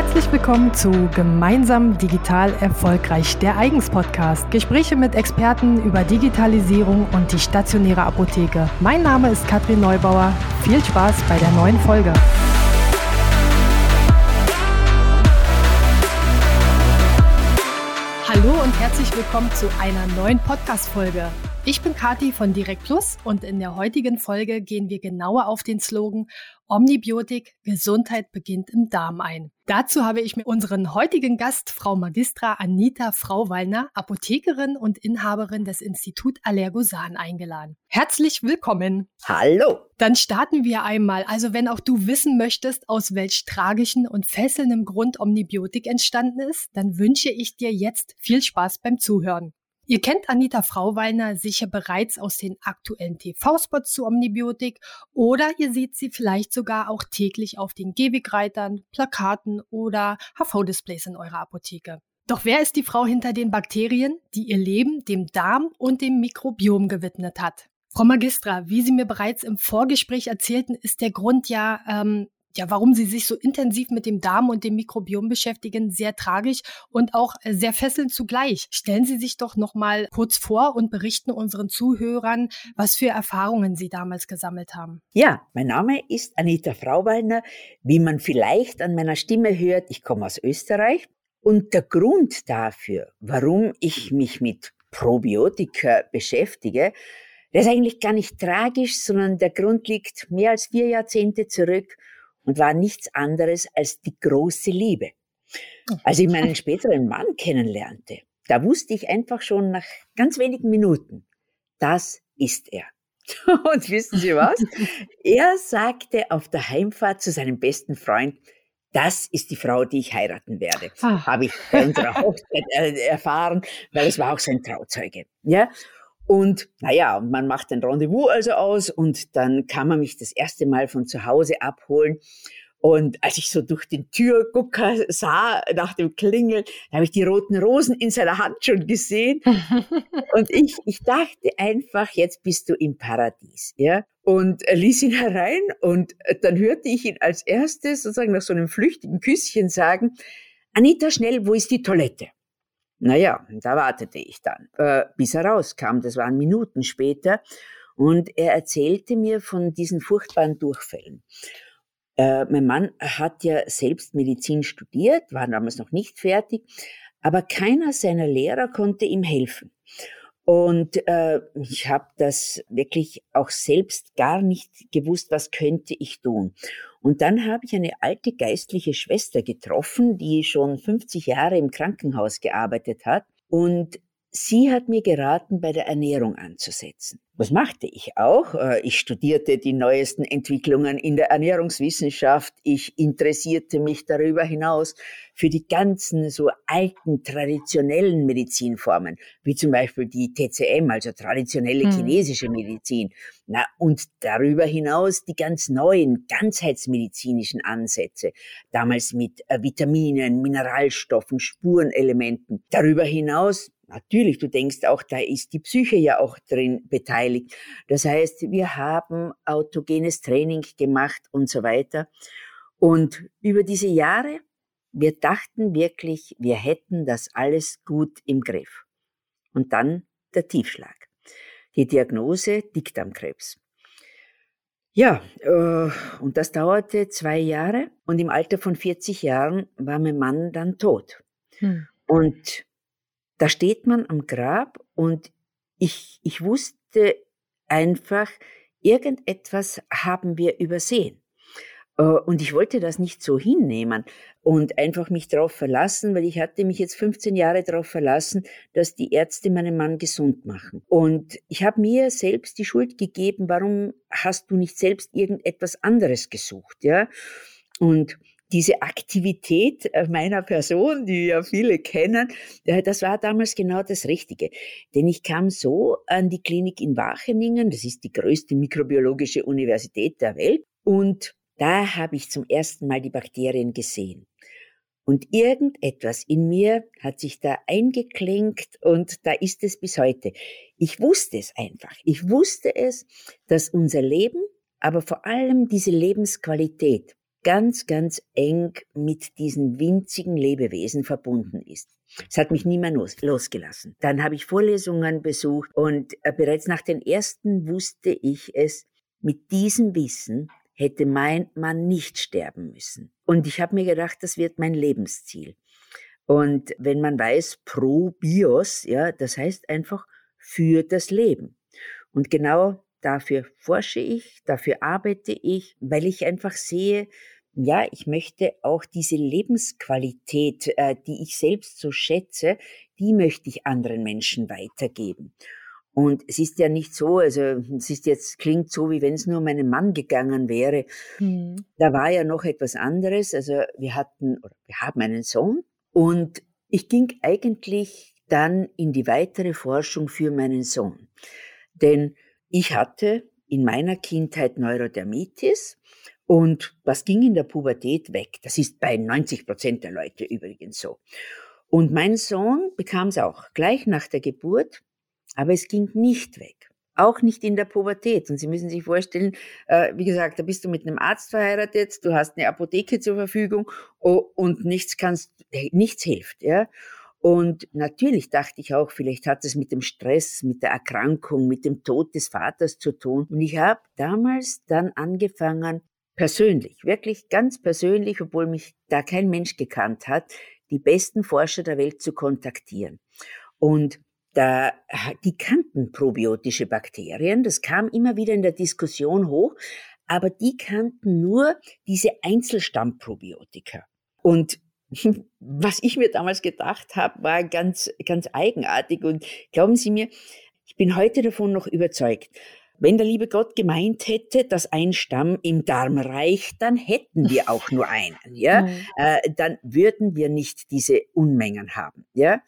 Herzlich willkommen zu Gemeinsam Digital Erfolgreich, der Eigens Podcast. Gespräche mit Experten über Digitalisierung und die stationäre Apotheke. Mein Name ist Katrin Neubauer. Viel Spaß bei der neuen Folge. Hallo und herzlich willkommen zu einer neuen Podcast-Folge. Ich bin Kati von Direkt Plus und in der heutigen Folge gehen wir genauer auf den Slogan Omnibiotik Gesundheit beginnt im Darm ein. Dazu habe ich mir unseren heutigen Gast, Frau Magistra Anita Frauwallner, Apothekerin und Inhaberin des Institut Allergosan eingeladen. Herzlich willkommen. Hallo. Dann starten wir einmal. Also wenn auch du wissen möchtest, aus welch tragischen und fesselndem Grund Omnibiotik entstanden ist, dann wünsche ich dir jetzt viel Spaß beim Zuhören. Ihr kennt Anita Frauwallner sicher bereits aus den aktuellen TV-Spots zu Omnibiotik oder ihr seht sie vielleicht sogar auch täglich auf den Gehwegreitern, Plakaten oder HV-Displays in eurer Apotheke. Doch wer ist die Frau hinter den Bakterien, die ihr Leben dem Darm und dem Mikrobiom gewidmet hat? Frau Magistra, wie Sie mir bereits im Vorgespräch erzählten, ist der Grund ja ähm, ja, warum sie sich so intensiv mit dem Darm und dem Mikrobiom beschäftigen, sehr tragisch und auch äh, sehr fesselnd zugleich. Stellen Sie sich doch noch mal kurz vor und berichten unseren Zuhörern, was für Erfahrungen Sie damals gesammelt haben. Ja, mein Name ist Anita Frauwallner. Wie man vielleicht an meiner Stimme hört, ich komme aus Österreich. Und der Grund dafür, warum ich mich mit Probiotika beschäftige, der ist eigentlich gar nicht tragisch, sondern der Grund liegt mehr als vier Jahrzehnte zurück und war nichts anderes als die große Liebe. Als ich meinen späteren Mann kennenlernte, da wusste ich einfach schon nach ganz wenigen Minuten, das ist er. Und wissen Sie was? er sagte auf der Heimfahrt zu seinem besten Freund, das ist die Frau, die ich heiraten werde. Ah. Habe ich bei unserer Hochzeit erfahren, weil es war auch sein Trauzeuge. Ja, und naja, man macht ein Rendezvous also aus und dann kann man mich das erste Mal von zu Hause abholen. Und als ich so durch den Türgucker sah, nach dem Klingeln, da habe ich die roten Rosen in seiner Hand schon gesehen. und ich, ich dachte einfach, jetzt bist du im Paradies, ja. Und ließ ihn herein und dann hörte ich ihn als erstes sozusagen nach so einem flüchtigen Küsschen sagen, Anita, schnell, wo ist die Toilette? Naja, da wartete ich dann, äh, bis er rauskam. Das waren Minuten später. Und er erzählte mir von diesen furchtbaren Durchfällen. Äh, mein Mann hat ja selbst Medizin studiert, war damals noch nicht fertig, aber keiner seiner Lehrer konnte ihm helfen. Und äh, ich habe das wirklich auch selbst gar nicht gewusst, was könnte ich tun. Und dann habe ich eine alte geistliche Schwester getroffen, die schon 50 Jahre im Krankenhaus gearbeitet hat. Und Sie hat mir geraten, bei der Ernährung anzusetzen. Was machte ich auch? Äh, ich studierte die neuesten Entwicklungen in der Ernährungswissenschaft. Ich interessierte mich darüber hinaus für die ganzen so alten traditionellen Medizinformen, wie zum Beispiel die TCM, also traditionelle hm. chinesische Medizin. Na, und darüber hinaus die ganz neuen ganzheitsmedizinischen Ansätze, damals mit äh, Vitaminen, Mineralstoffen, Spurenelementen. Darüber hinaus Natürlich, du denkst auch, da ist die Psyche ja auch drin beteiligt. Das heißt, wir haben autogenes Training gemacht und so weiter. Und über diese Jahre, wir dachten wirklich, wir hätten das alles gut im Griff. Und dann der Tiefschlag. Die Diagnose Dickdarmkrebs. Ja, äh, und das dauerte zwei Jahre und im Alter von 40 Jahren war mein Mann dann tot. Hm. Und da steht man am Grab und ich, ich wusste einfach, irgendetwas haben wir übersehen. Äh, und ich wollte das nicht so hinnehmen und einfach mich darauf verlassen, weil ich hatte mich jetzt 15 Jahre darauf verlassen, dass die Ärzte meinen Mann gesund machen. Und ich habe mir selbst die Schuld gegeben, warum hast du nicht selbst irgendetwas anderes gesucht, ja? Und diese Aktivität äh, meiner Person, die ja viele kennen, äh, das war damals genau das Richtige. Denn ich kam so an die Klinik in Wacheningen, das ist die größte mikrobiologische Universität der Welt, und da habe ich zum ersten Mal die Bakterien gesehen. Und irgendetwas in mir hat sich da eingeklinkt und da ist es bis heute. Ich wusste es einfach. Ich wusste es, dass unser Leben, aber vor allem diese Lebensqualität ganz, ganz eng mit diesen winzigen Lebewesen verbunden ist. Es hat mich nie mehr los, losgelassen. Dann habe ich Vorlesungen besucht und äh, bereits nach den ersten wusste ich es, mit diesem Wissen hätte mein Mann nicht sterben müssen. Und ich habe mir gedacht, das wird mein Lebensziel. Und wenn man weiß, pro Bios, ja, das heißt einfach für das Leben. Und genau dafür forsche ich, dafür arbeite ich, weil ich einfach sehe, ja, ich möchte auch diese Lebensqualität, äh, die ich selbst so schätze, die möchte ich anderen Menschen weitergeben. Und es ist ja nicht so, also es ist jetzt, klingt so, wie wenn es nur um meinen Mann gegangen wäre. Mhm. Da war ja noch etwas anderes. Also wir hatten, oder wir haben einen Sohn und ich ging eigentlich dann in die weitere Forschung für meinen Sohn. Denn ich hatte in meiner Kindheit Neurodermitis und das ging in der Pubertät weg. Das ist bei 90 Prozent der Leute übrigens so. Und mein Sohn bekam es auch gleich nach der Geburt, aber es ging nicht weg. Auch nicht in der Pubertät. Und Sie müssen sich vorstellen, äh, wie gesagt, da bist du mit einem Arzt verheiratet, du hast eine Apotheke zur Verfügung oh, und nichts kannst, nichts hilft, ja. Und natürlich dachte ich auch, vielleicht hat es mit dem Stress, mit der Erkrankung, mit dem Tod des Vaters zu tun. Und ich habe damals dann angefangen, persönlich, wirklich ganz persönlich, obwohl mich da kein Mensch gekannt hat, die besten Forscher der Welt zu kontaktieren. Und da, die kannten probiotische Bakterien, das kam immer wieder in der Diskussion hoch, aber die kannten nur diese Einzelstammprobiotika. Und was ich mir damals gedacht habe, war ganz, ganz eigenartig. Und glauben Sie mir, ich bin heute davon noch überzeugt. Wenn der liebe Gott gemeint hätte, dass ein Stamm im Darm reicht, dann hätten wir auch nur einen, ja. Äh, dann würden wir nicht diese Unmengen haben, ja.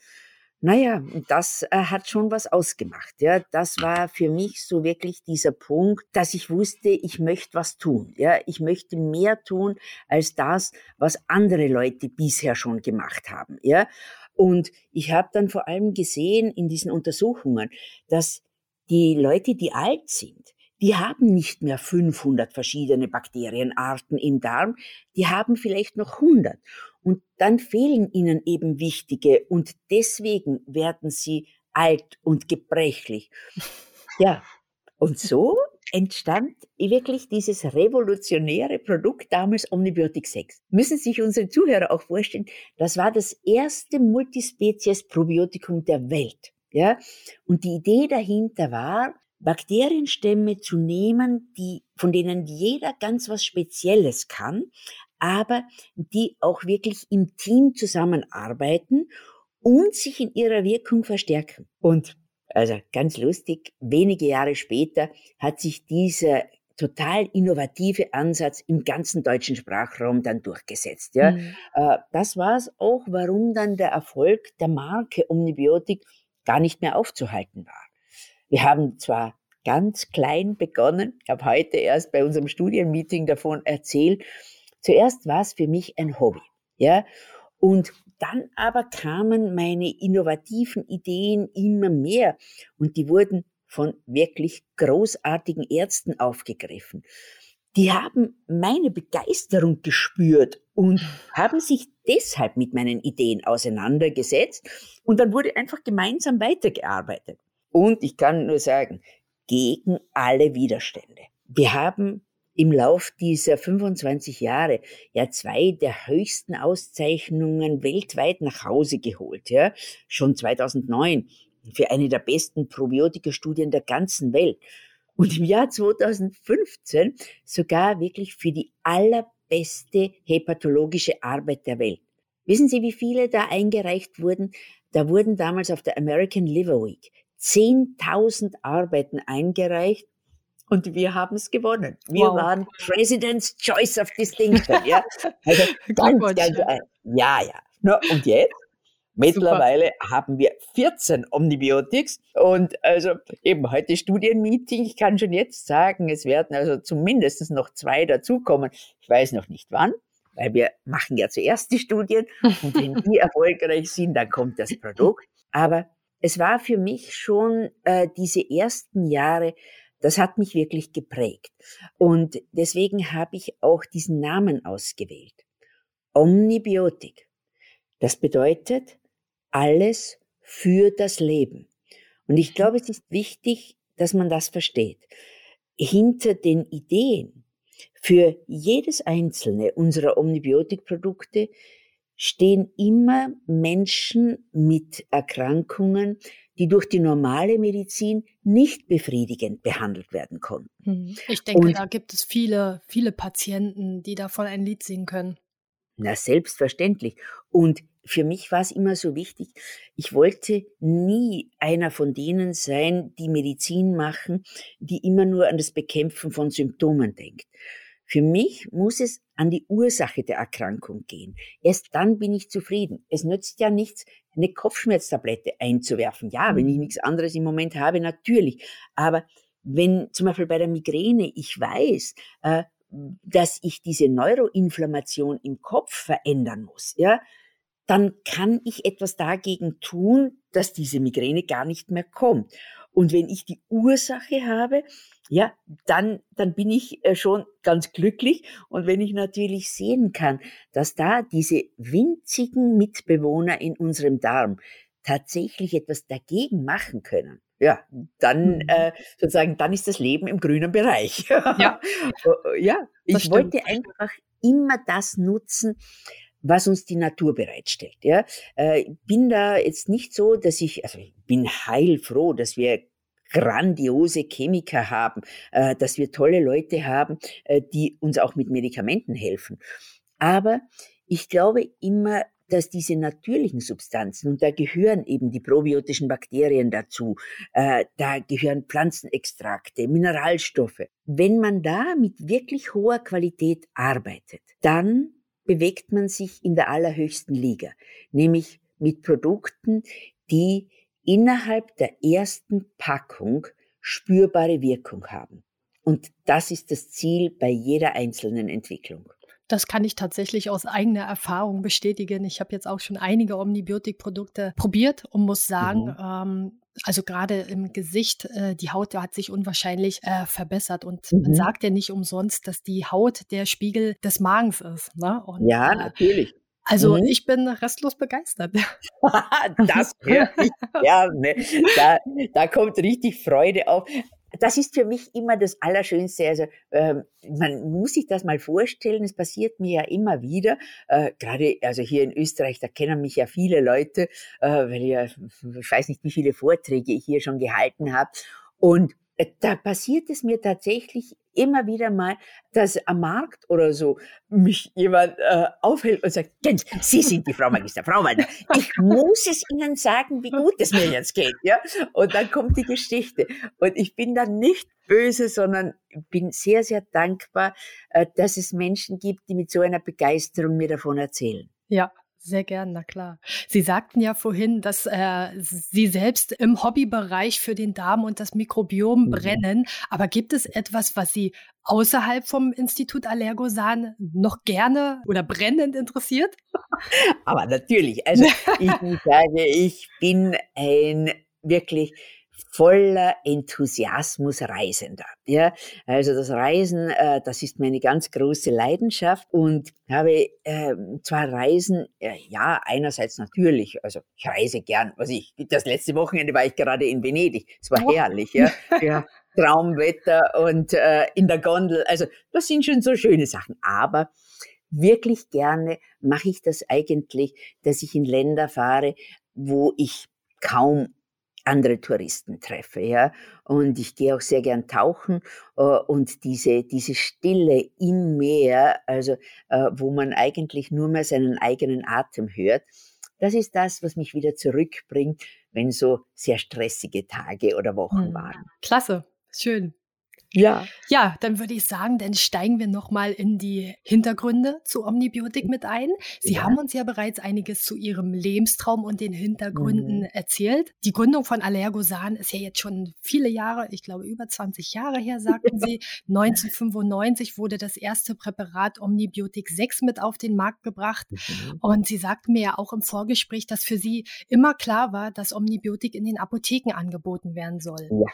Naja, das äh, hat schon was ausgemacht. Ja, das war für mich so wirklich dieser Punkt, dass ich wusste, ich möchte was tun. Ja, ich möchte mehr tun als das, was andere Leute bisher schon gemacht haben. Ja, und ich habe dann vor allem gesehen in diesen Untersuchungen, dass die Leute, die alt sind, die haben nicht mehr 500 verschiedene Bakterienarten im Darm, die haben vielleicht noch 100. Und dann fehlen ihnen eben wichtige und deswegen werden sie alt und gebrechlich. Ja, und so entstand wirklich dieses revolutionäre Produkt damals Omnibiotic 6. Müssen sich unsere Zuhörer auch vorstellen, das war das erste Multispezies-Probiotikum der Welt. Ja? Und die Idee dahinter war, Bakterienstämme zu nehmen, die, von denen jeder ganz was Spezielles kann, aber die auch wirklich im Team zusammenarbeiten und sich in ihrer Wirkung verstärken. Und also ganz lustig, wenige Jahre später hat sich dieser total innovative Ansatz im ganzen deutschen Sprachraum dann durchgesetzt. Ja. Mhm. Äh, das war es auch, warum dann der Erfolg der Marke Omnibiotik gar nicht mehr aufzuhalten war. Wir haben zwar ganz klein begonnen, ich habe heute erst bei unserem Studienmeeting davon erzählt, Zuerst war es für mich ein Hobby, ja. Und dann aber kamen meine innovativen Ideen immer mehr und die wurden von wirklich großartigen Ärzten aufgegriffen. Die haben meine Begeisterung gespürt und haben sich deshalb mit meinen Ideen auseinandergesetzt und dann wurde einfach gemeinsam weitergearbeitet. Und ich kann nur sagen, gegen alle Widerstände. Wir haben im Lauf dieser 25 Jahre ja zwei der höchsten Auszeichnungen weltweit nach Hause geholt, ja, schon 2009 für eine der besten Probiotika-Studien der ganzen Welt. Und im Jahr 2015 sogar wirklich für die allerbeste hepatologische Arbeit der Welt. Wissen Sie, wie viele da eingereicht wurden? Da wurden damals auf der American Liver Week 10.000 Arbeiten eingereicht und wir haben es gewonnen. Wir wow. waren President's Choice of Distinction. Ja, also ganz, ganz, ja, ja. No, und jetzt? Mittlerweile Super. haben wir 14 Omnibiotics und also eben heute Studienmeeting. Ich kann schon jetzt sagen, es werden also zumindest noch zwei dazukommen. Ich weiß noch nicht wann, weil wir machen ja zuerst die Studien und wenn die erfolgreich sind, dann kommt das Produkt. Aber es war für mich schon äh, diese ersten Jahre Das hat mich wirklich geprägt. Und deswegen habe ich auch diesen Namen ausgewählt. Omnibiotik. Das bedeutet alles für das Leben. Und ich glaube, es ist wichtig, dass man das versteht. Hinter den Ideen für jedes einzelne unserer Omnibiotikprodukte stehen immer Menschen mit Erkrankungen, die durch die normale Medizin nicht befriedigend behandelt werden konnten. Hm. Ich denke, Und, da gibt es viele, viele Patienten, die davon ein Lied singen können. Na, selbstverständlich. Und für mich war es immer so wichtig, ich wollte nie einer von denen sein, die Medizin machen, die immer nur an das Bekämpfen von Symptomen denkt. Für mich muss es an die Ursache der Erkrankung gehen. Erst dann bin ich zufrieden. Es nützt ja nichts, eine Kopfschmerztablette einzuwerfen. Ja, wenn ich mhm. nichts anderes im Moment habe, natürlich. Aber wenn zum Beispiel bei der Migräne ich weiß, äh, dass ich diese Neuroinflammation im Kopf verändern muss, ja, dann kann ich etwas dagegen tun, dass diese Migräne gar nicht mehr kommt. Und wenn ich die Ursache habe, ja, dann, dann bin ich äh, schon ganz glücklich. Und wenn ich natürlich sehen kann, dass da diese winzigen Mitbewohner in unserem Darm tatsächlich etwas dagegen machen können, ja, dann mhm. äh, sozusagen, dann ist das Leben im grünen Bereich. Ja, ja ich wollte einfach immer das nutzen, was uns die Natur bereitstellt. Ja, äh, bin da jetzt nicht so, dass ich, also ich bin heilfroh, dass wir grandiose Chemiker haben, äh, dass wir tolle Leute haben, äh, die uns auch mit Medikamenten helfen. Aber ich glaube immer, dass diese natürlichen Substanzen, und da gehören eben die probiotischen Bakterien dazu, äh, da gehören Pflanzenextrakte, Mineralstoffe. Wenn man da mit wirklich hoher Qualität arbeitet, dann bewegt man sich in der allerhöchsten Liga, nämlich mit Produkten, die innerhalb der ersten Packung spürbare Wirkung haben. Und das ist das Ziel bei jeder einzelnen Entwicklung. Das kann ich tatsächlich aus eigener Erfahrung bestätigen. Ich habe jetzt auch schon einige Omnibiotik-Produkte probiert und muss sagen, mhm. ähm, also gerade im Gesicht, äh, die Haut hat sich unwahrscheinlich äh, verbessert. Und mhm. man sagt ja nicht umsonst, dass die Haut der Spiegel des Magens ist. Ne? Und, ja, äh, natürlich. Also mhm. ich bin restlos begeistert. das hört ich. Ja, ne, da, da kommt richtig Freude auf. Das ist für mich immer das Allerschönste. Also ähm, man muss sich das mal vorstellen. Es passiert mir ja immer wieder. Äh, Gerade also hier in Österreich, da kennen mich ja viele Leute, äh, weil ja ich weiß nicht, wie viele Vorträge ich hier schon gehalten habe. Und äh, da passiert es mir tatsächlich immer wieder mal, dass am Markt oder so mich jemand äh, aufhält und sagt, Jens, Sie sind die Frau Magister, Frau Waldner. Ich muss es Ihnen sagen, wie gut es mir jetzt geht. Ja? Und dann kommt die Geschichte. Und ich bin dann nicht böse, sondern bin sehr, sehr dankbar, äh, dass es Menschen gibt, die mit so einer Begeisterung mir davon erzählen. Ja, sehr gern, na klar. Sie sagten ja vorhin, dass äh, Sie selbst im Hobbybereich für den Darm und das Mikrobiom mhm. brennen. Aber gibt es etwas, was Sie außerhalb vom Institut Allergosan noch gerne oder brennend interessiert? Aber natürlich. Also ich sage, ich bin ein wirklich voller Enthusiasmus Reisender. Ja, also das Reisen, äh, das ist meine ganz große Leidenschaft und habe äh, zwar Reisen, äh, ja einerseits natürlich, also ich reise gern. Was ich das letzte Wochenende war ich gerade in Venedig. Es war oh. herrlich, ja. ja. Traumwetter und äh, in der Gondel. Also das sind schon so schöne Sachen. Aber wirklich gerne mache ich das eigentlich, dass ich in Länder fahre, wo ich kaum andere Touristen treffe, ja. Und ich gehe auch sehr gern tauchen äh, und diese, diese Stille im Meer, also äh, wo man eigentlich nur mehr seinen eigenen Atem hört, das ist das, was mich wieder zurückbringt, wenn so sehr stressige Tage oder Wochen hm. waren. Klasse, schön. Ja. Ja, dann würde ich sagen, dann steigen wir nochmal in die Hintergründe zu Omnibiotik mit ein. Sie ja. haben uns ja bereits einiges zu Ihrem Lebenstraum und den Hintergründen mhm. erzählt. Die Gründung von Allergosan ist ja jetzt schon viele Jahre, ich glaube über 20 Jahre her, sagten Sie. 1995 wurde das erste Präparat Omnibiotik 6 mit auf den Markt gebracht. Mhm. Und Sie sagten mir ja auch im Vorgespräch, dass für Sie immer klar war, dass Omnibiotik in den Apotheken angeboten werden soll. Ja.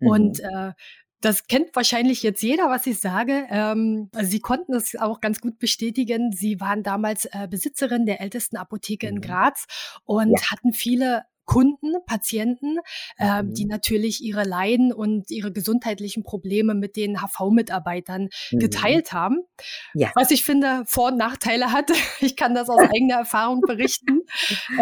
Mhm. Und äh, Das kennt wahrscheinlich jetzt jeder, was ich sage. Ähm, Sie konnten das auch ganz gut bestätigen. Sie waren damals äh, Besitzerin der ältesten Apotheke in mhm. Graz und ja. hatten viele Kunden, Patienten, äh, die mhm. natürlich ihre Leiden und ihre gesundheitlichen Probleme mit den HV-Mitarbeitern mhm. geteilt haben. Ja. Was ich finde, Vor- und Nachteile hat. Ich kann das aus eigener Erfahrung berichten.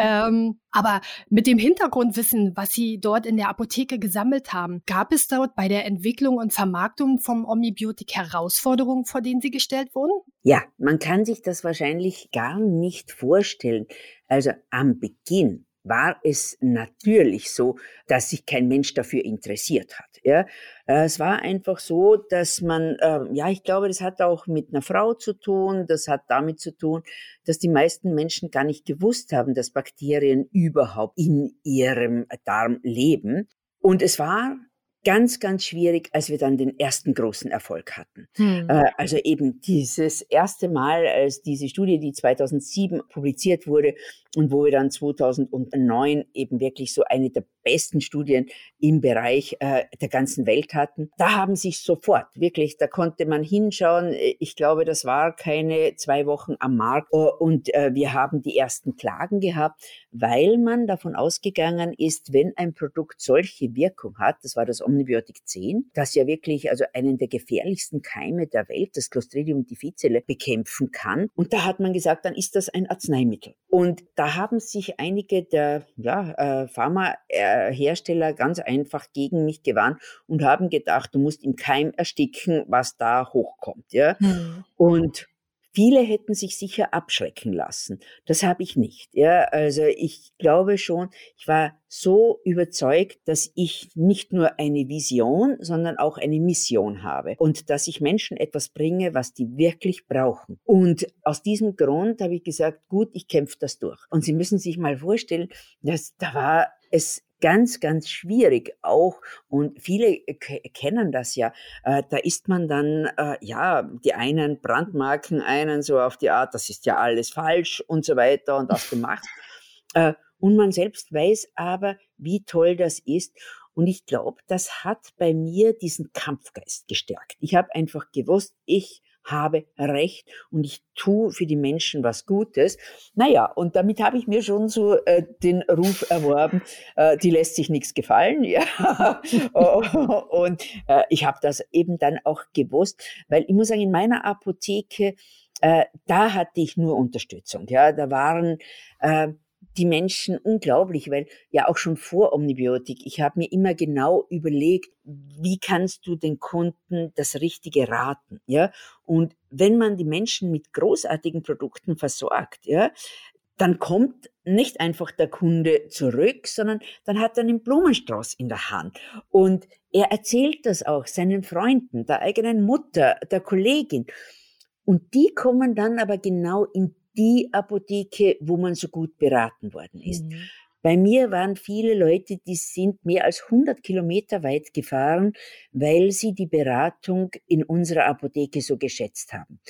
ähm, aber mit dem Hintergrundwissen, was Sie dort in der Apotheke gesammelt haben, gab es dort bei der Entwicklung und Vermarktung vom Omnibiotik Herausforderungen, vor denen Sie gestellt wurden? Ja, man kann sich das wahrscheinlich gar nicht vorstellen. Also am Beginn war es natürlich so, dass sich kein Mensch dafür interessiert hat. Ja, äh, es war einfach so, dass man, äh, ja, ich glaube, das hat auch mit einer Frau zu tun. Das hat damit zu tun, dass die meisten Menschen gar nicht gewusst haben, dass Bakterien überhaupt in ihrem Darm leben. Und es war ganz, ganz schwierig, als wir dann den ersten großen Erfolg hatten. Hm. Äh, also eben dieses erste Mal, als diese Studie, die 2007 publiziert wurde und wo wir dann 2009 eben wirklich so eine der besten Studien im Bereich äh, der ganzen Welt hatten, da haben sich sofort wirklich, da konnte man hinschauen. Ich glaube, das war keine zwei Wochen am Markt und äh, wir haben die ersten Klagen gehabt, weil man davon ausgegangen ist, wenn ein Produkt solche Wirkung hat, das war das Omnibiotik 10, das ja wirklich also einen der gefährlichsten Keime der Welt, das Clostridium difficile, bekämpfen kann. Und da hat man gesagt, dann ist das ein Arzneimittel. Und da haben sich einige der ja, äh, Pharmahersteller ganz einfach gegen mich gewarnt und haben gedacht, du musst im Keim ersticken, was da hochkommt. Ja? Hm. Und Viele hätten sich sicher abschrecken lassen. Das habe ich nicht. Ja, also ich glaube schon, ich war so überzeugt, dass ich nicht nur eine Vision, sondern auch eine Mission habe und dass ich Menschen etwas bringe, was die wirklich brauchen. Und aus diesem Grund habe ich gesagt, gut, ich kämpfe das durch. Und Sie müssen sich mal vorstellen, dass da war es ganz, ganz schwierig auch. Und viele kennen das ja. Äh, da ist man dann, äh, ja, die einen brandmarken einen so auf die Art, das ist ja alles falsch und so weiter und das gemacht. äh, und man selbst weiß aber, wie toll das ist. Und ich glaube, das hat bei mir diesen Kampfgeist gestärkt. Ich habe einfach gewusst, ich habe Recht und ich tue für die Menschen was Gutes. Naja, und damit habe ich mir schon so äh, den Ruf erworben, äh, die lässt sich nichts gefallen. Ja. und äh, ich habe das eben dann auch gewusst, weil ich muss sagen, in meiner Apotheke, äh, da hatte ich nur Unterstützung. Ja, da waren äh, die Menschen unglaublich, weil ja auch schon vor Omnibiotik, ich habe mir immer genau überlegt, wie kannst du den Kunden das Richtige raten, ja? Und wenn man die Menschen mit großartigen Produkten versorgt, ja, dann kommt nicht einfach der Kunde zurück, sondern dann hat er einen Blumenstrauß in der Hand. Und er erzählt das auch seinen Freunden, der eigenen Mutter, der Kollegin. Und die kommen dann aber genau in die Apotheke, wo man so gut beraten worden ist. Mhm. Bei mir waren viele Leute, die sind mehr als 100 Kilometer weit gefahren, weil sie die Beratung in unserer Apotheke so geschätzt haben.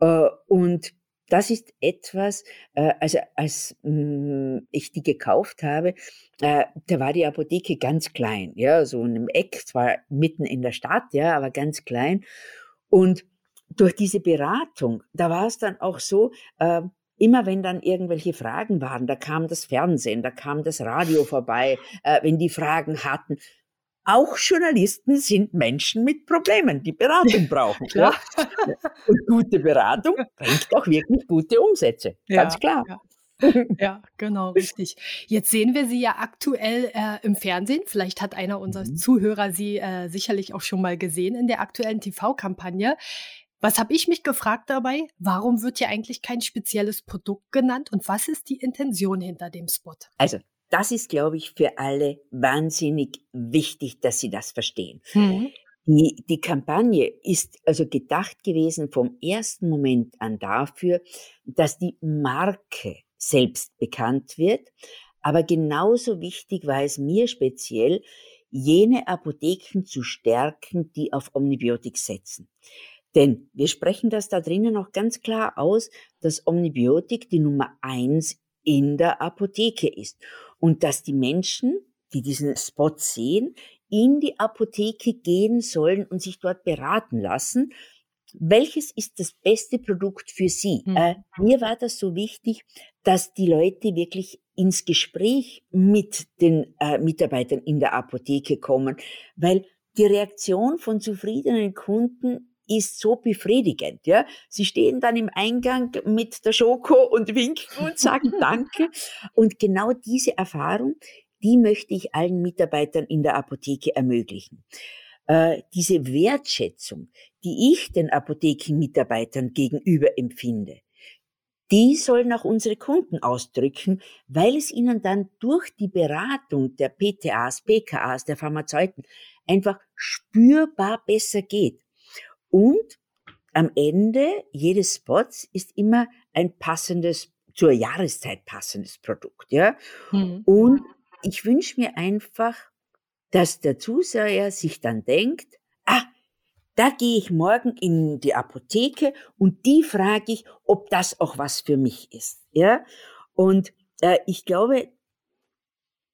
Äh, und das ist etwas, äh, also als mm, ich die gekauft habe, äh, da war die Apotheke ganz klein, ja, so in einem Eck, zwar mitten in der Stadt, ja, aber ganz klein. Und durch diese Beratung, da war es dann auch so, äh, immer wenn dann irgendwelche Fragen waren, da kam das Fernsehen, da kam das Radio vorbei, äh, wenn die Fragen hatten. Auch Journalisten sind Menschen mit Problemen, die Beratung brauchen. ja. Und gute Beratung bringt auch wirklich gute Umsätze. Ganz ja, klar. Ja. ja, genau, richtig. Jetzt sehen wir Sie ja aktuell äh, im Fernsehen. Vielleicht hat einer unserer mhm. Zuhörer Sie äh, sicherlich auch schon mal gesehen in der aktuellen TV-Kampagne. Was habe ich mich gefragt dabei? Warum wird hier eigentlich kein spezielles Produkt genannt und was ist die Intention hinter dem Spot? Also, das ist, glaube ich, für alle wahnsinnig wichtig, dass sie das verstehen. Mhm. Die, die Kampagne ist also gedacht gewesen vom ersten Moment an dafür, dass die Marke selbst bekannt wird. Aber genauso wichtig war es mir speziell, jene Apotheken zu stärken, die auf Omnibiotik setzen. Denn wir sprechen das da drinnen auch ganz klar aus, dass Omnibiotik die Nummer eins in der Apotheke ist und dass die Menschen, die diesen Spot sehen, in die Apotheke gehen sollen und sich dort beraten lassen, welches ist das beste Produkt für Sie? Mhm. Äh, mir war das so wichtig, dass die Leute wirklich ins Gespräch mit den äh, Mitarbeitern in der Apotheke kommen, weil die Reaktion von zufriedenen Kunden ist so befriedigend, ja. Sie stehen dann im Eingang mit der Schoko und winken und sagen Danke. Und genau diese Erfahrung, die möchte ich allen Mitarbeitern in der Apotheke ermöglichen. Äh, diese Wertschätzung, die ich den Apothekenmitarbeitern gegenüber empfinde, die sollen auch unsere Kunden ausdrücken, weil es ihnen dann durch die Beratung der PTAs, PKAs, der Pharmazeuten einfach spürbar besser geht. Und am Ende jedes Spots ist immer ein passendes, zur Jahreszeit passendes Produkt, ja. Mhm. Und ich wünsche mir einfach, dass der Zuseher sich dann denkt, ah, da gehe ich morgen in die Apotheke und die frage ich, ob das auch was für mich ist. Ja? Und äh, ich glaube,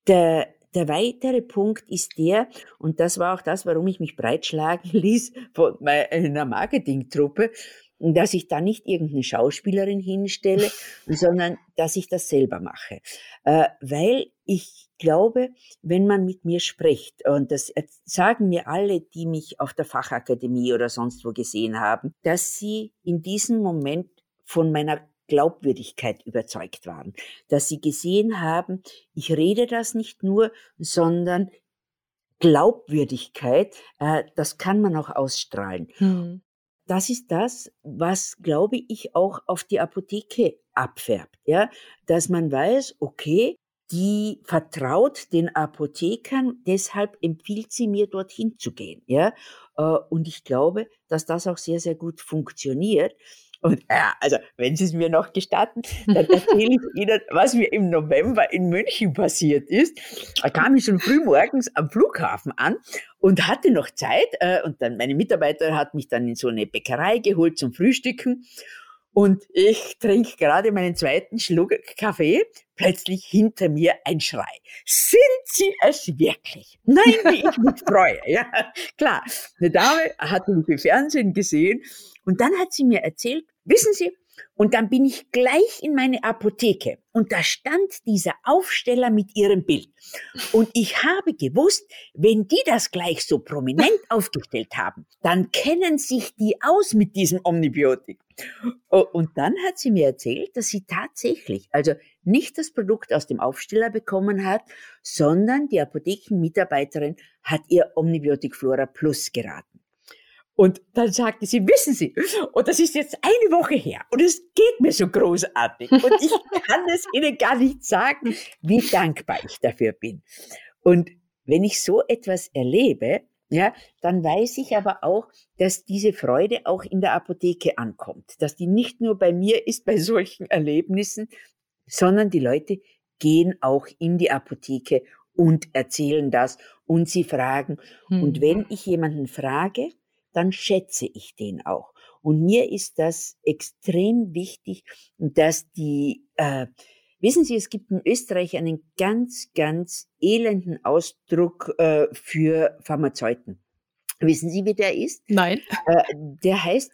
der, der weitere Punkt ist der, und das war auch das, warum ich mich breitschlagen ließ von meiner Marketingtruppe, dass ich da nicht irgendeine Schauspielerin hinstelle, sondern dass ich das selber mache. Äh, weil ich glaube, wenn man mit mir spricht, und das sagen mir alle, die mich auf der Fachakademie oder sonst wo gesehen haben, dass sie in diesem Moment von meiner Glaubwürdigkeit überzeugt waren, dass sie gesehen haben, ich rede das nicht nur, sondern Glaubwürdigkeit, äh, das kann man auch ausstrahlen. Hm das ist das, was, glaube ich, auch auf die Apotheke abfärbt, ja, dass man weiß, okay, die vertraut den Apothekern, deshalb empfiehlt sie mir dorthin zu gehen, ja, äh, und ich glaube, dass das auch sehr, sehr gut funktioniert. Und ja, also wenn Sie es mir noch gestatten, dann erzähle ich Ihnen, was mir im November in München passiert ist. Da kam ich schon früh morgens am Flughafen an und hatte noch Zeit. Äh, und dann meine Mitarbeiterin hat mich dann in so eine Bäckerei geholt zum Frühstücken. Und ich trinke gerade meinen zweiten Schluck Kaffee. Plötzlich hinter mir ein Schrei. Sind Sie es wirklich? Nein, wie ich mich freue. Ja, klar. Eine Dame hat mich im Fernsehen gesehen und dann hat sie mir erzählt, wissen Sie, und dann bin ich gleich in meine Apotheke und da stand dieser Aufsteller mit ihrem Bild. Und ich habe gewusst, wenn die das gleich so prominent aufgestellt haben, dann kennen sich die aus mit diesem Omnibiotik. Und dann hat sie mir erzählt, dass sie tatsächlich, also nicht das Produkt aus dem Aufsteller bekommen hat, sondern die Apothekenmitarbeiterin hat ihr Omnibiotik Flora Plus geraten. Und dann sagte sie, wissen Sie, und das ist jetzt eine Woche her und es geht mir so großartig und ich kann es Ihnen gar nicht sagen, wie dankbar ich dafür bin. Und wenn ich so etwas erlebe, ja, dann weiß ich aber auch, dass diese Freude auch in der Apotheke ankommt, dass die nicht nur bei mir ist bei solchen Erlebnissen, sondern die Leute gehen auch in die Apotheke und erzählen das und sie fragen. Hm. Und wenn ich jemanden frage, dann schätze ich den auch. Und mir ist das extrem wichtig, dass die, äh, wissen Sie, es gibt in Österreich einen ganz, ganz elenden Ausdruck äh, für Pharmazeuten. Wissen Sie, wie der ist? Nein. Äh, der heißt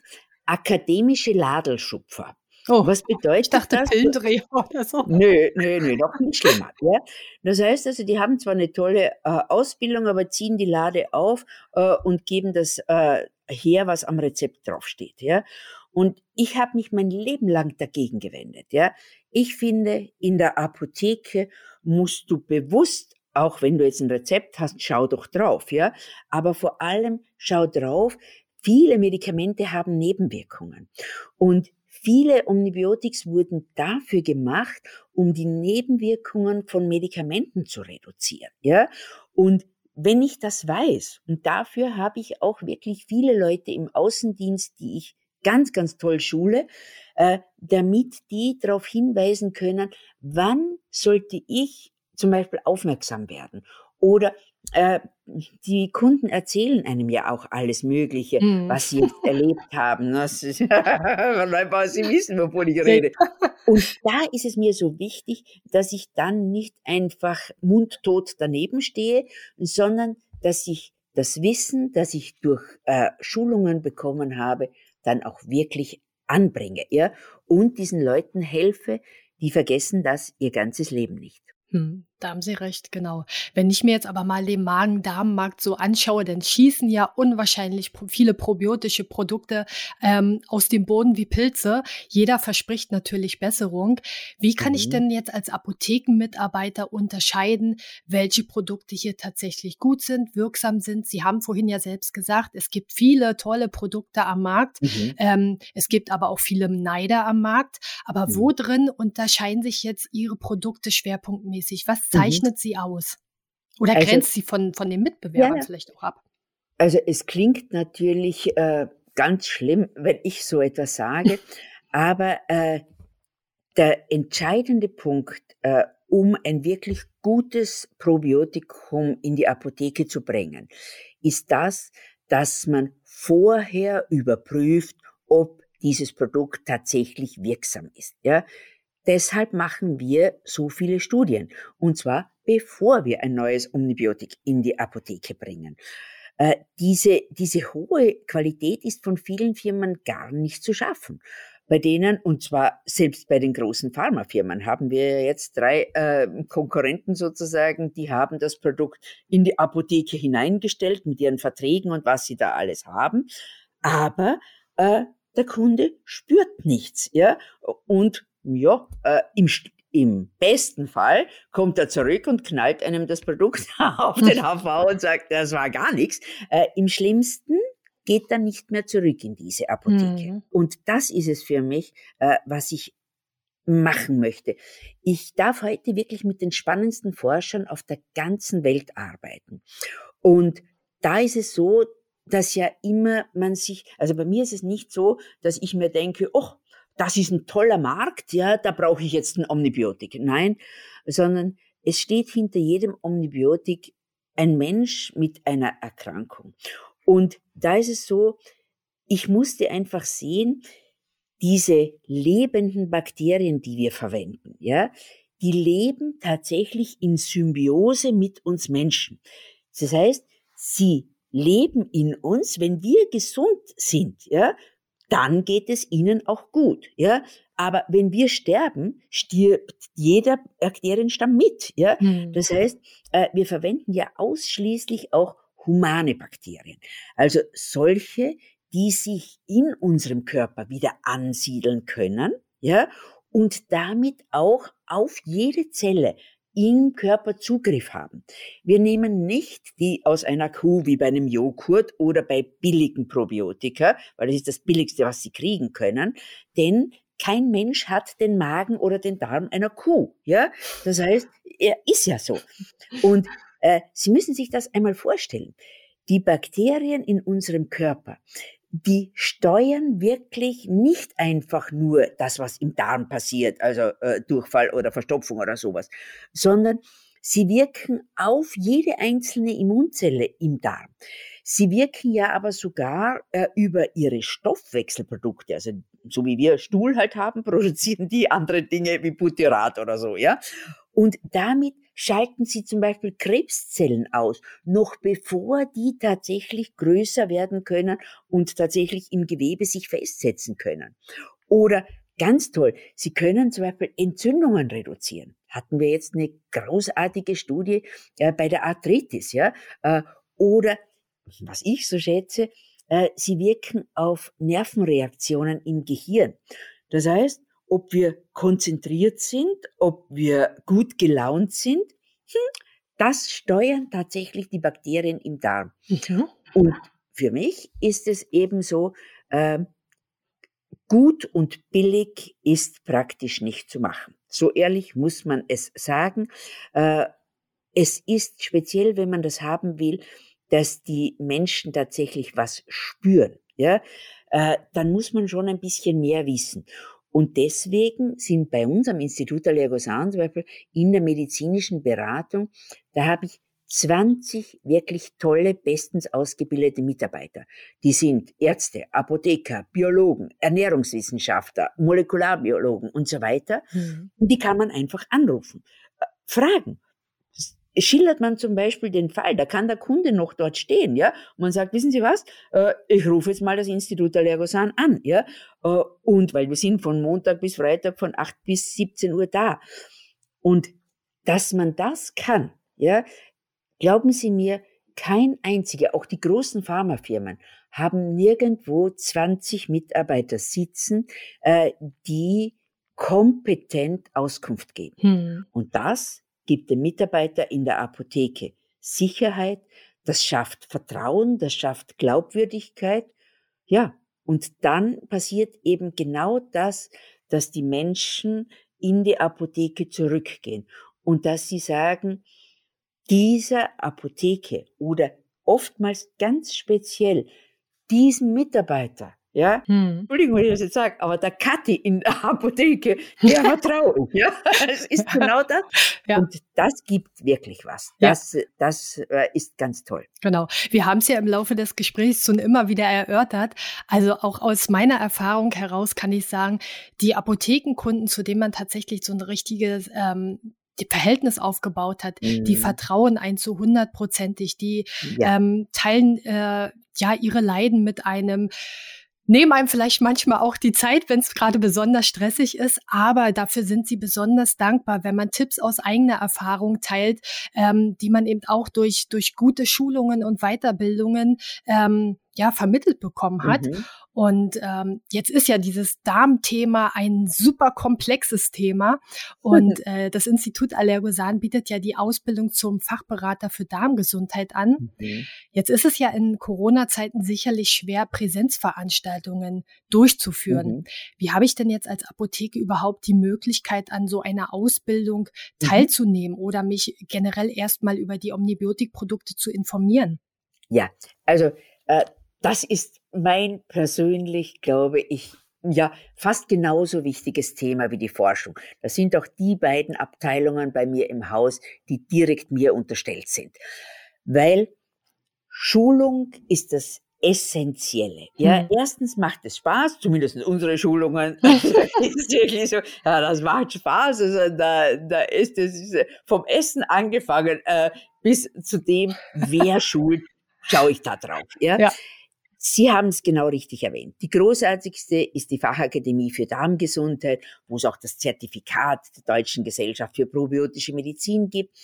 akademische Ladelschupfer. Oh, was bedeutet ich dachte das? Pillendreher oder so. Nö, nö, nö, noch nicht schlimmer. Ja? Das heißt also, die haben zwar eine tolle äh, Ausbildung, aber ziehen die Lade auf äh, und geben das äh, her, was am Rezept draufsteht. Ja? Und ich habe mich mein Leben lang dagegen gewendet. Ja? Ich finde, in der Apotheke musst du bewusst auch wenn du jetzt ein Rezept hast, schau doch drauf, ja. Aber vor allem schau drauf, viele Medikamente haben Nebenwirkungen. Und Viele Omnibiotics wurden dafür gemacht, um die Nebenwirkungen von Medikamenten zu reduzieren. Ja? Und wenn ich das weiß, und dafür habe ich auch wirklich viele Leute im Außendienst, die ich ganz, ganz toll schule, äh, damit die darauf hinweisen können, wann sollte ich zum Beispiel aufmerksam werden oder äh, die Kunden erzählen einem ja auch alles Mögliche, mhm. was sie jetzt erlebt haben. Das ist, sie wissen, wovon ich rede. Und da ist es mir so wichtig, dass ich dann nicht einfach mundtot daneben stehe, sondern dass ich das Wissen, das ich durch äh, Schulungen bekommen habe, dann auch wirklich anbringe, ja, und diesen Leuten helfe, die vergessen das ihr ganzes Leben nicht. Hm, da haben Sie recht, genau. Wenn ich mir jetzt aber mal den Magen-Darm-Markt so anschaue, dann schießen ja unwahrscheinlich viele probiotische Produkte ähm, aus dem Boden wie Pilze. Jeder verspricht natürlich Besserung. Wie kann mhm. ich denn jetzt als Apothekenmitarbeiter unterscheiden, welche Produkte hier tatsächlich gut sind, wirksam sind? Sie haben vorhin ja selbst gesagt, es gibt viele tolle Produkte am Markt. Mhm. Ähm, es gibt aber auch viele Neider am Markt. Aber mhm. wo drin unterscheiden sich jetzt Ihre Produkte schwerpunktmäßig? mäßig? Was. Zeichnet mhm. sie aus? Oder also, grenzt sie von, von den Mitbewerbern ja, vielleicht auch ab? Also es klingt natürlich äh, ganz schlimm, wenn ich so etwas sage, aber äh, der entscheidende Punkt, äh, um ein wirklich gutes Probiotikum in die Apotheke zu bringen, ist das, dass man vorher überprüft, ob dieses Produkt tatsächlich wirksam ist. Ja? Deshalb machen wir so viele Studien. Und zwar bevor wir ein neues Omnibiotik in die Apotheke bringen. Äh, diese, diese hohe Qualität ist von vielen Firmen gar nicht zu schaffen. Bei denen, und zwar selbst bei den großen Pharmafirmen, haben wir jetzt drei äh, Konkurrenten sozusagen, die haben das Produkt in die Apotheke hineingestellt mit ihren Verträgen und was sie da alles haben. Aber äh, der Kunde spürt nichts, ja, und ja, äh, im, im besten Fall kommt er zurück und knallt einem das Produkt auf den HV und sagt, das war gar nichts. Äh, Im schlimmsten geht er nicht mehr zurück in diese Apotheke. Mhm. Und das ist es für mich, äh, was ich machen möchte. Ich darf heute wirklich mit den spannendsten Forschern auf der ganzen Welt arbeiten. Und da ist es so, dass ja immer man sich, also bei mir ist es nicht so, dass ich mir denke, oh, das ist ein toller Markt, ja, da brauche ich jetzt ein Omnibiotik. Nein, sondern es steht hinter jedem Omnibiotik ein Mensch mit einer Erkrankung. Und da ist es so, ich musste einfach sehen, diese lebenden Bakterien, die wir verwenden, ja, die leben tatsächlich in Symbiose mit uns Menschen. Das heißt, sie leben in uns, wenn wir gesund sind, ja, dann geht es ihnen auch gut, ja. Aber wenn wir sterben, stirbt jeder Bakterienstamm mit, ja. Hm. Das heißt, äh, wir verwenden ja ausschließlich auch humane Bakterien. Also solche, die sich in unserem Körper wieder ansiedeln können, ja, und damit auch auf jede Zelle im Körper Zugriff haben. Wir nehmen nicht die aus einer Kuh wie bei einem Joghurt oder bei billigen Probiotika, weil das ist das billigste, was sie kriegen können, denn kein Mensch hat den Magen oder den Darm einer Kuh, ja? Das heißt, er ist ja so. Und äh, Sie müssen sich das einmal vorstellen. Die Bakterien in unserem Körper, die steuern wirklich nicht einfach nur das, was im Darm passiert, also äh, Durchfall oder Verstopfung oder sowas, sondern sie wirken auf jede einzelne Immunzelle im Darm. Sie wirken ja aber sogar äh, über ihre Stoffwechselprodukte, also so wie wir Stuhl halt haben, produzieren die andere Dinge wie Butyrat oder so, ja. Und damit schalten sie zum Beispiel Krebszellen aus, noch bevor die tatsächlich größer werden können und tatsächlich im Gewebe sich festsetzen können. Oder ganz toll, sie können zum Beispiel Entzündungen reduzieren. Hatten wir jetzt eine großartige Studie äh, bei der Arthritis, ja? Äh, oder, was ich so schätze, äh, sie wirken auf Nervenreaktionen im Gehirn. Das heißt, ob wir konzentriert sind, ob wir gut gelaunt sind, hm, das steuern tatsächlich die Bakterien im Darm. Mhm. Und für mich ist es eben so, äh, gut und billig ist praktisch nicht zu machen. So ehrlich muss man es sagen. Äh, es ist speziell, wenn man das haben will, dass die Menschen tatsächlich was spüren. Ja, äh, dann muss man schon ein bisschen mehr wissen. Und deswegen sind bei uns am Institut Allergosan zum Beispiel in der medizinischen Beratung, da habe ich 20 wirklich tolle, bestens ausgebildete Mitarbeiter. Die sind Ärzte, Apotheker, Biologen, Ernährungswissenschaftler, Molekularbiologen und so weiter. Mhm. Und die kann man einfach anrufen. Äh, fragen. Schildert man zum Beispiel den Fall, da kann der Kunde noch dort stehen, ja, und man sagt, wissen Sie was, äh, ich rufe jetzt mal das Institut Allergosan an, ja, äh, und weil wir sind von Montag bis Freitag von 8 bis 17 Uhr da. Und dass man das kann, ja, glauben Sie mir, kein einziger, auch die großen Pharmafirmen, haben nirgendwo 20 Mitarbeiter sitzen, äh, die kompetent Auskunft geben. Hm. Und das gibt dem Mitarbeiter in der Apotheke Sicherheit, das schafft Vertrauen, das schafft Glaubwürdigkeit. Ja, und dann passiert eben genau das, dass die Menschen in die Apotheke zurückgehen und dass sie sagen, dieser Apotheke oder oftmals ganz speziell diesem Mitarbeiter, ja, hm. Entschuldigung, wenn ich das jetzt sage, aber der Kathi in der Apotheke, der vertraue ich, ja, es ist genau das. Ja. Und das gibt wirklich was. Das, ja. das äh, ist ganz toll. Genau. Wir haben es ja im Laufe des Gesprächs schon immer wieder erörtert. Also auch aus meiner Erfahrung heraus kann ich sagen, die Apothekenkunden, zu denen man tatsächlich so ein richtiges ähm, Verhältnis aufgebaut hat, mhm. die vertrauen ein zu hundertprozentig, die ja. ähm, teilen äh, ja ihre Leiden mit einem nehmen einem vielleicht manchmal auch die Zeit, wenn es gerade besonders stressig ist, aber dafür sind sie besonders dankbar, wenn man Tipps aus eigener Erfahrung teilt, ähm, die man eben auch durch, durch gute Schulungen und Weiterbildungen ähm, ja vermittelt bekommen hat. Mhm. Und ähm, jetzt ist ja dieses Darmthema ein super komplexes Thema. Und äh, das Institut Allergosan bietet ja die Ausbildung zum Fachberater für Darmgesundheit an. Mhm. Jetzt ist es ja in Corona-Zeiten sicherlich schwer, Präsenzveranstaltungen durchzuführen. Mhm. Wie habe ich denn jetzt als Apotheke überhaupt die Möglichkeit, an so einer Ausbildung mhm. teilzunehmen oder mich generell erstmal über die Omnibiotikprodukte zu informieren? Ja, also äh, das ist mein persönlich, glaube ich, ja, fast genauso wichtiges Thema wie die Forschung. Das sind auch die beiden Abteilungen bei mir im Haus, die direkt mir unterstellt sind. Weil Schulung ist das Essentielle. Ja, hm. erstens macht es Spaß, zumindest unsere Schulungen. ist wirklich so, ja, das macht Spaß. Also da, da ist es vom Essen angefangen äh, bis zu dem, wer schult, schaue ich da drauf. Ja. ja. Sie haben es genau richtig erwähnt. Die großartigste ist die Fachakademie für Darmgesundheit, wo es auch das Zertifikat der Deutschen Gesellschaft für probiotische Medizin gibt.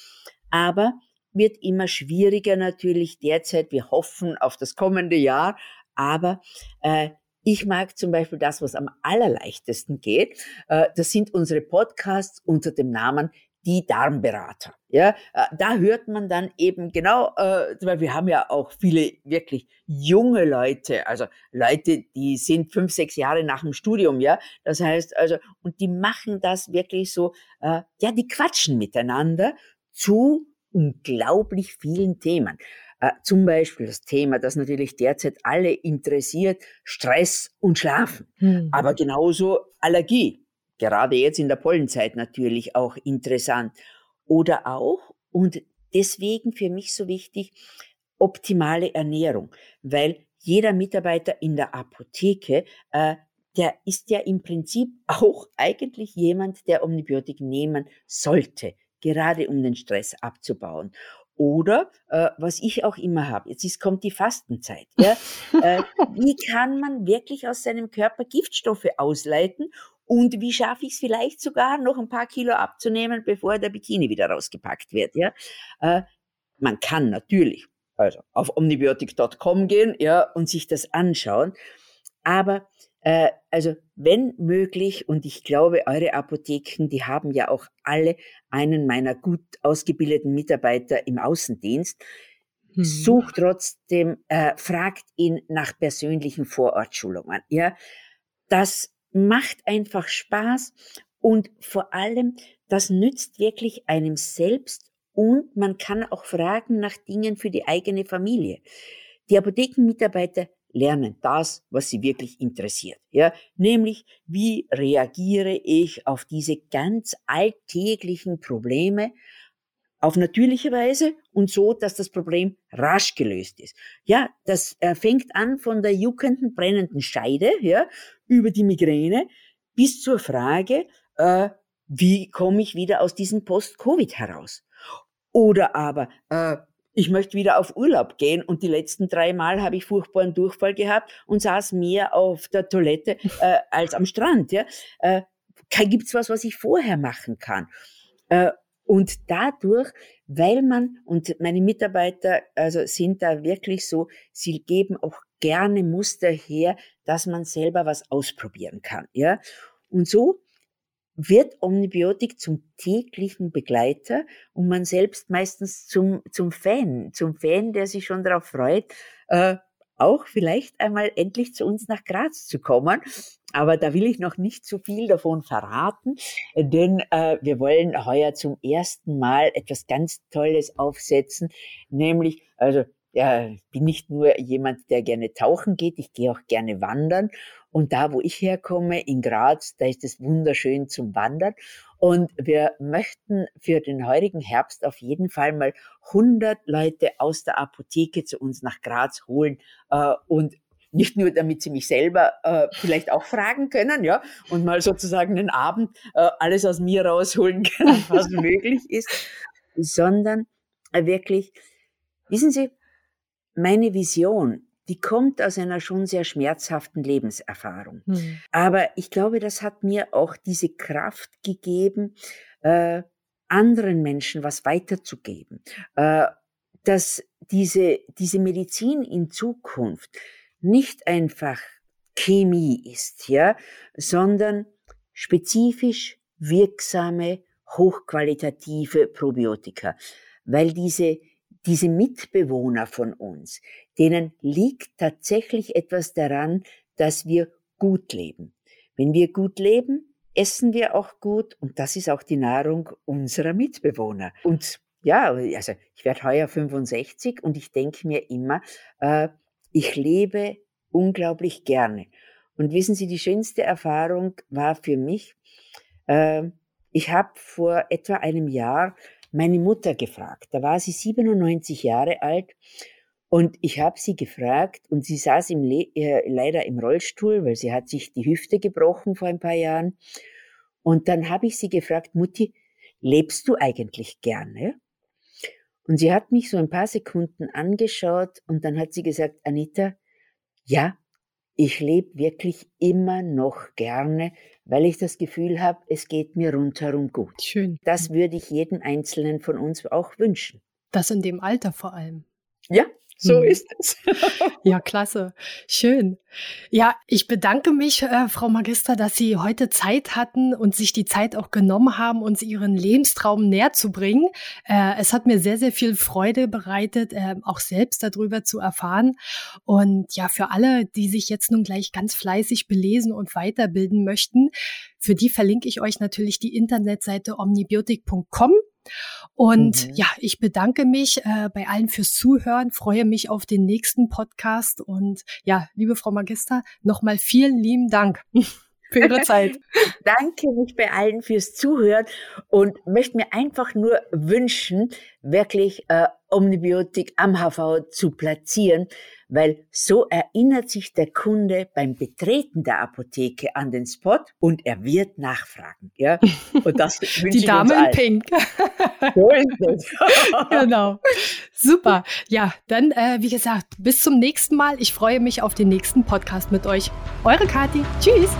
Aber wird immer schwieriger natürlich derzeit. Wir hoffen auf das kommende Jahr. Aber äh, ich mag zum Beispiel das, was am allerleichtesten geht. Äh, das sind unsere Podcasts unter dem Namen die Darmberater. Ja, äh, da hört man dann eben genau, äh, weil wir haben ja auch viele wirklich junge Leute, also Leute, die sind fünf, sechs Jahre nach dem Studium, ja. Das heißt also, und die machen das wirklich so, äh, ja, die quatschen miteinander zu unglaublich vielen Themen. Äh, zum Beispiel das Thema, das natürlich derzeit alle interessiert, Stress und Schlafen, hm. aber genauso Allergie gerade jetzt in der Pollenzeit natürlich auch interessant. Oder auch, und deswegen für mich so wichtig, optimale Ernährung, weil jeder Mitarbeiter in der Apotheke, äh, der ist ja im Prinzip auch eigentlich jemand, der Omnibiotik nehmen sollte, gerade um den Stress abzubauen. Oder äh, was ich auch immer habe, jetzt ist, kommt die Fastenzeit. Ja? äh, wie kann man wirklich aus seinem Körper Giftstoffe ausleiten und wie schaffe ich es vielleicht sogar noch ein paar Kilo abzunehmen, bevor der Bikini wieder rausgepackt wird. Ja? Äh, man kann natürlich also auf omnibiotic.com gehen ja, und sich das anschauen. Aber äh, also wenn möglich, und ich glaube, eure Apotheken, die haben ja auch alle einen meiner gut ausgebildeten Mitarbeiter im Außendienst, mhm. sucht trotzdem, äh, fragt ihn nach persönlichen Vorortschulungen. Ja, das macht einfach Spaß und vor allem, das nützt wirklich einem selbst und man kann auch fragen nach Dingen für die eigene Familie. Die Apothekenmitarbeiter lernen das, was sie wirklich interessiert. Ja, nämlich, wie reagiere ich auf diese ganz alltäglichen Probleme auf natürliche Weise und so, dass das Problem rasch gelöst ist. Ja, das äh, fängt an von der juckenden, brennenden Scheide, ja, über die Migräne bis zur Frage, äh, wie komme ich wieder aus diesem Post-Covid heraus? Oder aber, äh, ich möchte wieder auf Urlaub gehen und die letzten drei Mal habe ich furchtbaren Durchfall gehabt und saß mehr auf der Toilette äh, als am Strand. Ja? Äh, gibt's was, was ich vorher machen kann? Äh, und dadurch, weil man, und meine Mitarbeiter also sind da wirklich so, sie geben auch gerne Muster her, dass man selber was ausprobieren kann. Ja? Und so wird Omnibiotik zum täglichen Begleiter und man selbst meistens zum, zum Fan, zum Fan, der sich schon darauf freut, äh, auch vielleicht einmal endlich zu uns nach Graz zu kommen. Aber da will ich noch nicht zu viel davon verraten, denn äh, wir wollen heuer zum ersten Mal etwas ganz Tolles aufsetzen, nämlich, also ja, bin nicht nur jemand, der gerne tauchen geht, ich gehe auch gerne wandern. Und da, wo ich herkomme, in Graz, da ist es wunderschön zum Wandern. Und wir möchten für den heurigen Herbst auf jeden Fall mal 100 Leute aus der Apotheke zu uns nach Graz holen äh, und nicht nur, damit sie mich selber äh, vielleicht auch fragen können, ja, und mal sozusagen den Abend äh, alles aus mir rausholen können, was möglich ist, sondern wirklich, wissen Sie, meine Vision, die kommt aus einer schon sehr schmerzhaften Lebenserfahrung. Hm. Aber ich glaube, das hat mir auch diese Kraft gegeben, äh, anderen Menschen was weiterzugeben. Äh, dass diese, diese Medizin in Zukunft nicht einfach Chemie ist, ja, sondern spezifisch wirksame, hochqualitative Probiotika, weil diese diese Mitbewohner von uns, denen liegt tatsächlich etwas daran, dass wir gut leben. Wenn wir gut leben, essen wir auch gut und das ist auch die Nahrung unserer Mitbewohner. Und ja, also ich werde heuer 65 und ich denke mir immer, äh, ich lebe unglaublich gerne. Und wissen Sie, die schönste Erfahrung war für mich, äh, ich habe vor etwa einem Jahr meine Mutter gefragt. Da war sie 97 Jahre alt und ich habe sie gefragt und sie saß im Le äh, leider im Rollstuhl, weil sie hat sich die Hüfte gebrochen vor ein paar Jahren. Und dann habe ich sie gefragt, Mutti, lebst du eigentlich gerne? Und sie hat mich so ein paar Sekunden angeschaut und dann hat sie gesagt, Anita, ja, ich lebe wirklich immer noch gerne, weil ich das Gefühl habe, es geht mir rundherum gut. Schön. Das würde ich jedem Einzelnen von uns auch wünschen. Das in dem Alter vor allem. Ja, so hm. ist es. ja, klasse. Schön. Ja, ich bedanke mich, äh, Frau Magister, dass Sie heute Zeit hatten und sich die Zeit auch genommen haben, uns Ihren Lebenstraum näher zu bringen. Äh, es hat mir sehr, sehr viel Freude bereitet, äh, auch selbst darüber zu erfahren. Und ja, für alle, die sich jetzt nun gleich ganz fleißig belesen und weiterbilden möchten, für die verlinke ich euch natürlich die Internetseite omnibiotik.com. Und mhm. ja, ich bedanke mich äh, bei allen fürs Zuhören, freue mich auf den nächsten Podcast und ja, liebe Frau Magister, nochmal vielen lieben Dank. für Ihre Zeit. Danke mich bei allen fürs Zuhören und möchte mir einfach nur wünschen, wirklich äh, Omnibiotik am HV zu platzieren, weil so erinnert sich der Kunde beim Betreten der Apotheke an den Spot und er wird nachfragen. Ja? Und das Die Dame in Pink. so ist es. genau. Super. Ja, dann, äh, wie gesagt, bis zum nächsten Mal. Ich freue mich auf den nächsten Podcast mit euch. Eure Kathi. Tschüss.